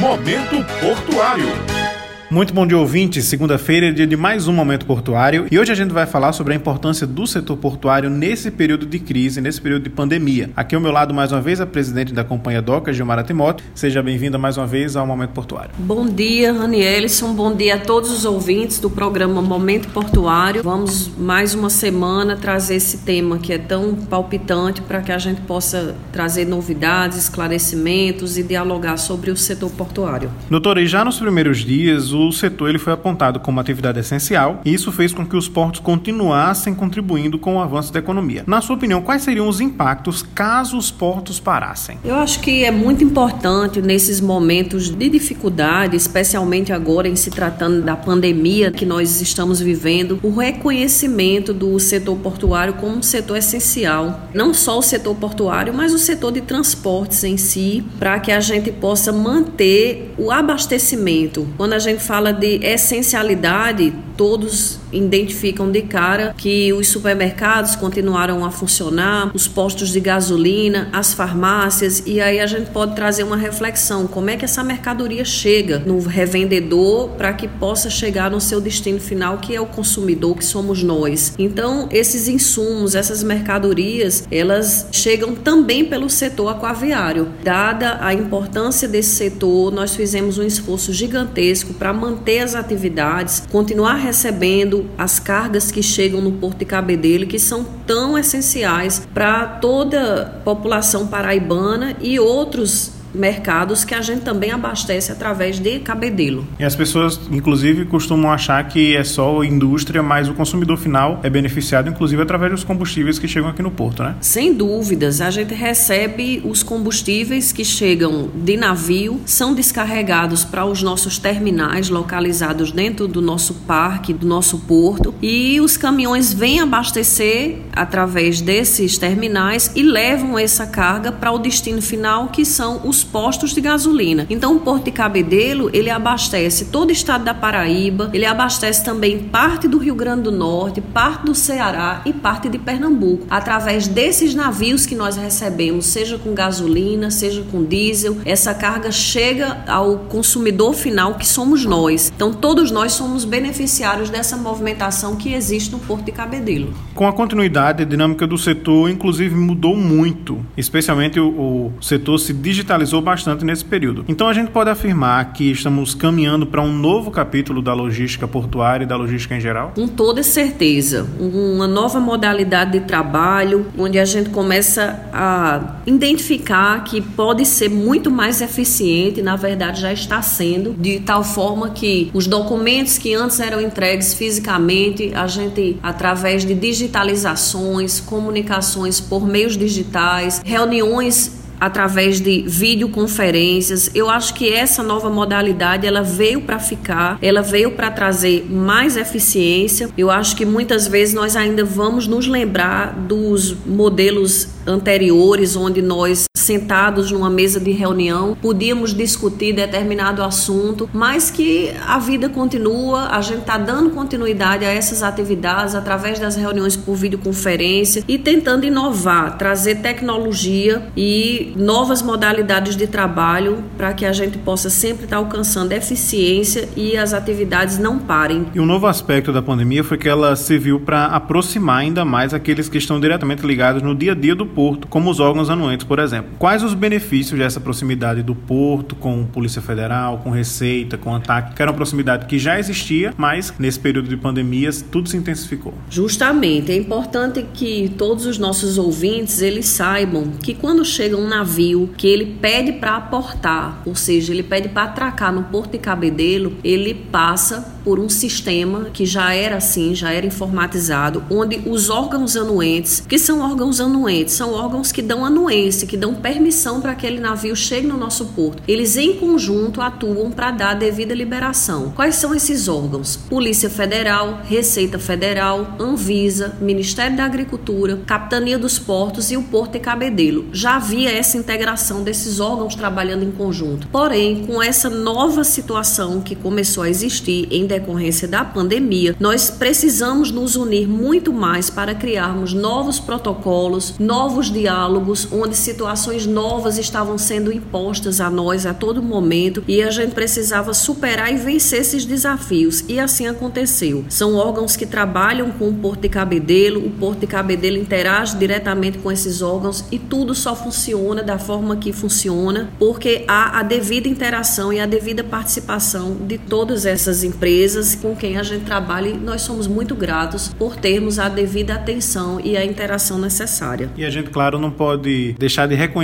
Momento Portuário. Muito bom dia, ouvinte. Segunda-feira é dia de mais um Momento Portuário e hoje a gente vai falar sobre a importância do setor portuário nesse período de crise, nesse período de pandemia. Aqui ao meu lado, mais uma vez, a presidente da Companhia DOCA, Gilmara Timóteo. Seja bem-vinda mais uma vez ao Momento Portuário. Bom dia, Ranielson. Bom dia a todos os ouvintes do programa Momento Portuário. Vamos mais uma semana trazer esse tema que é tão palpitante para que a gente possa trazer novidades, esclarecimentos e dialogar sobre o setor portuário. Doutora, e já nos primeiros dias, o setor ele foi apontado como atividade essencial e isso fez com que os portos continuassem contribuindo com o avanço da economia. Na sua opinião, quais seriam os impactos caso os portos parassem? Eu acho que é muito importante nesses momentos de dificuldade, especialmente agora em se tratando da pandemia que nós estamos vivendo, o reconhecimento do setor portuário como um setor essencial. Não só o setor portuário, mas o setor de transportes em si, para que a gente possa manter o abastecimento. Quando a gente fala de essencialidade, todos identificam de cara que os supermercados continuaram a funcionar, os postos de gasolina, as farmácias, e aí a gente pode trazer uma reflexão: como é que essa mercadoria chega no revendedor para que possa chegar no seu destino final, que é o consumidor, que somos nós. Então, esses insumos, essas mercadorias, elas chegam também pelo setor aquaviário. Dada a importância desse setor, nós fizemos um esforço gigantesco para manter as atividades, continuar recebendo as cargas que chegam no Porto de Cabedelo, que são tão essenciais para toda a população paraibana e outros mercados que a gente também abastece através de cabedelo. E as pessoas, inclusive, costumam achar que é só a indústria, mas o consumidor final é beneficiado, inclusive, através dos combustíveis que chegam aqui no porto, né? Sem dúvidas. A gente recebe os combustíveis que chegam de navio, são descarregados para os nossos terminais localizados dentro do nosso parque, do nosso porto, e os caminhões vêm abastecer através desses terminais e levam essa carga para o destino final, que são os postos de gasolina. Então, o Porto de Cabedelo, ele abastece todo o estado da Paraíba, ele abastece também parte do Rio Grande do Norte, parte do Ceará e parte de Pernambuco, através desses navios que nós recebemos, seja com gasolina, seja com diesel, essa carga chega ao consumidor final, que somos nós. Então, todos nós somos beneficiários dessa movimentação que existe no Porto de Cabedelo. Com a continuidade, a dinâmica do setor, inclusive, mudou muito, especialmente o, o setor se digitalizou bastante nesse período. Então a gente pode afirmar que estamos caminhando para um novo capítulo da logística portuária e da logística em geral? Com toda certeza. Uma nova modalidade de trabalho, onde a gente começa a identificar que pode ser muito mais eficiente, na verdade já está sendo, de tal forma que os documentos que antes eram entregues fisicamente, a gente, através de digitalizações, comunicações por meios digitais, reuniões através de videoconferências. Eu acho que essa nova modalidade ela veio para ficar, ela veio para trazer mais eficiência. Eu acho que muitas vezes nós ainda vamos nos lembrar dos modelos anteriores onde nós sentados numa mesa de reunião podíamos discutir determinado assunto, mas que a vida continua, a gente está dando continuidade a essas atividades através das reuniões por videoconferência e tentando inovar, trazer tecnologia e novas modalidades de trabalho para que a gente possa sempre estar alcançando eficiência e as atividades não parem. E um novo aspecto da pandemia foi que ela serviu para aproximar ainda mais aqueles que estão diretamente ligados no dia a dia do porto, como os órgãos anuentes, por exemplo. Quais os benefícios dessa proximidade do porto com Polícia Federal, com Receita, com ANTAC, que era uma proximidade que já existia, mas nesse período de pandemias tudo se intensificou? Justamente, é importante que todos os nossos ouvintes eles saibam que quando chegam na navio que ele pede para aportar, ou seja, ele pede para atracar no Porto de Cabedelo, ele passa por um sistema que já era assim, já era informatizado, onde os órgãos anuentes, que são órgãos anuentes, são órgãos que dão anuência, que dão permissão para que aquele navio chegue no nosso porto. Eles em conjunto atuam para dar a devida liberação. Quais são esses órgãos? Polícia Federal, Receita Federal, Anvisa, Ministério da Agricultura, Capitania dos Portos e o Porto de Cabedelo. Já havia essa integração desses órgãos trabalhando em conjunto. Porém, com essa nova situação que começou a existir em decorrência da pandemia, nós precisamos nos unir muito mais para criarmos novos protocolos, novos diálogos, onde situações novas estavam sendo impostas a nós a todo momento e a gente precisava superar e vencer esses desafios. E assim aconteceu. São órgãos que trabalham com o Porto de Cabedelo, o Porto de Cabedelo interage diretamente com esses órgãos e tudo só funciona da forma que funciona porque há a devida interação e a devida participação de todas essas empresas com quem a gente trabalha e nós somos muito gratos por termos a devida atenção e a interação necessária. E a gente, claro, não pode deixar de reconhecer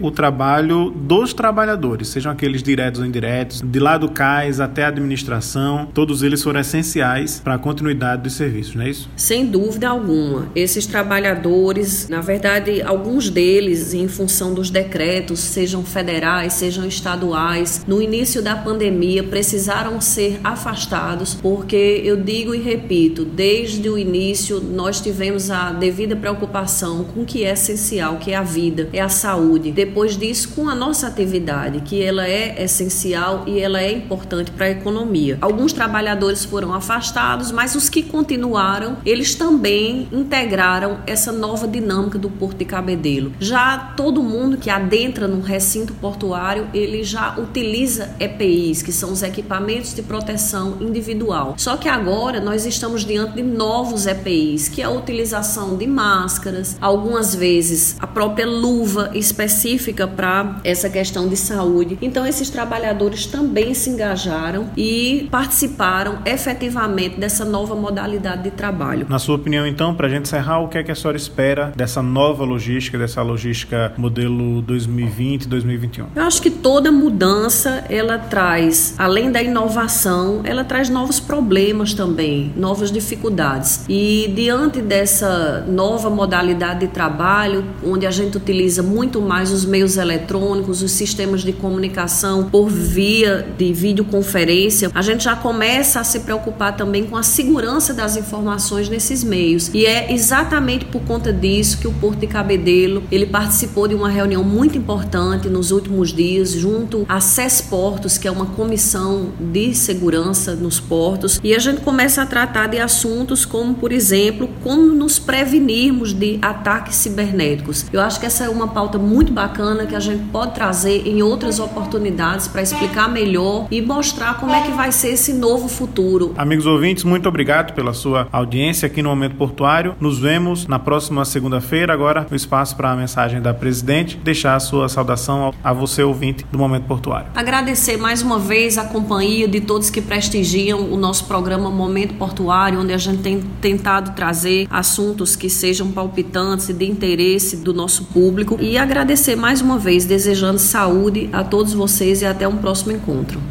o trabalho dos trabalhadores, sejam aqueles diretos ou indiretos, de lá do CAIS até a administração, todos eles foram essenciais para a continuidade dos serviços, não é isso? Sem dúvida alguma. Esses trabalhadores, na verdade, alguns deles, em função dos decretos, sejam federais, sejam estaduais, no início da pandemia precisaram ser afastados, porque eu digo e repito, desde o início nós tivemos a devida preocupação com o que é essencial, que é a vida, é a saúde. Depois disso, com a nossa atividade, que ela é essencial e ela é importante para a economia. Alguns trabalhadores foram afastados, mas os que continuaram, eles também integraram essa nova dinâmica do Porto de Cabedelo. Já todo mundo que adentra no recinto portuário, ele já utiliza EPIs, que são os equipamentos de proteção individual. Só que agora nós estamos diante de novos EPIs, que é a utilização de máscaras, algumas vezes a própria luva específica para essa questão de saúde. Então esses trabalhadores também se engajaram e participaram efetivamente dessa nova modalidade de trabalho. Na sua opinião, então, para a gente encerrar, o que é que a senhora espera dessa nova logística, dessa logística modelo 2020, 2021? Eu acho que toda mudança ela traz, além da inovação, ela traz novos problemas também, novas dificuldades. E diante dessa nova modalidade de trabalho, onde a gente utiliza muito mais os meios eletrônicos, os sistemas de comunicação por via de videoconferência, a gente já começa a se preocupar também com a segurança das informações nesses meios. E é exatamente por conta disso que o Porto de Cabedelo, ele participou de uma reunião muito importante nos últimos dias junto à SES Portos, que é uma comissão de segurança nos portos, e a gente começa a tratar de assuntos como, por exemplo, como nos prevenirmos de ataques cibernéticos. Eu acho que essa é uma pauta muito bacana que a gente pode trazer em outras oportunidades para explicar melhor e mostrar como é que vai ser esse novo futuro. Amigos ouvintes, muito obrigado pela sua audiência aqui no Momento Portuário. Nos vemos na próxima segunda-feira. Agora, o espaço para a mensagem da presidente, deixar a sua saudação a você, ouvinte do Momento Portuário. Agradecer mais uma vez a companhia de todos que prestigiam o nosso programa Momento Portuário, onde a gente tem tentado trazer assuntos que sejam palpitantes e de interesse do nosso público. E agradecer mais uma vez, desejando saúde a todos vocês e até um próximo encontro.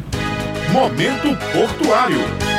Momento Portuário.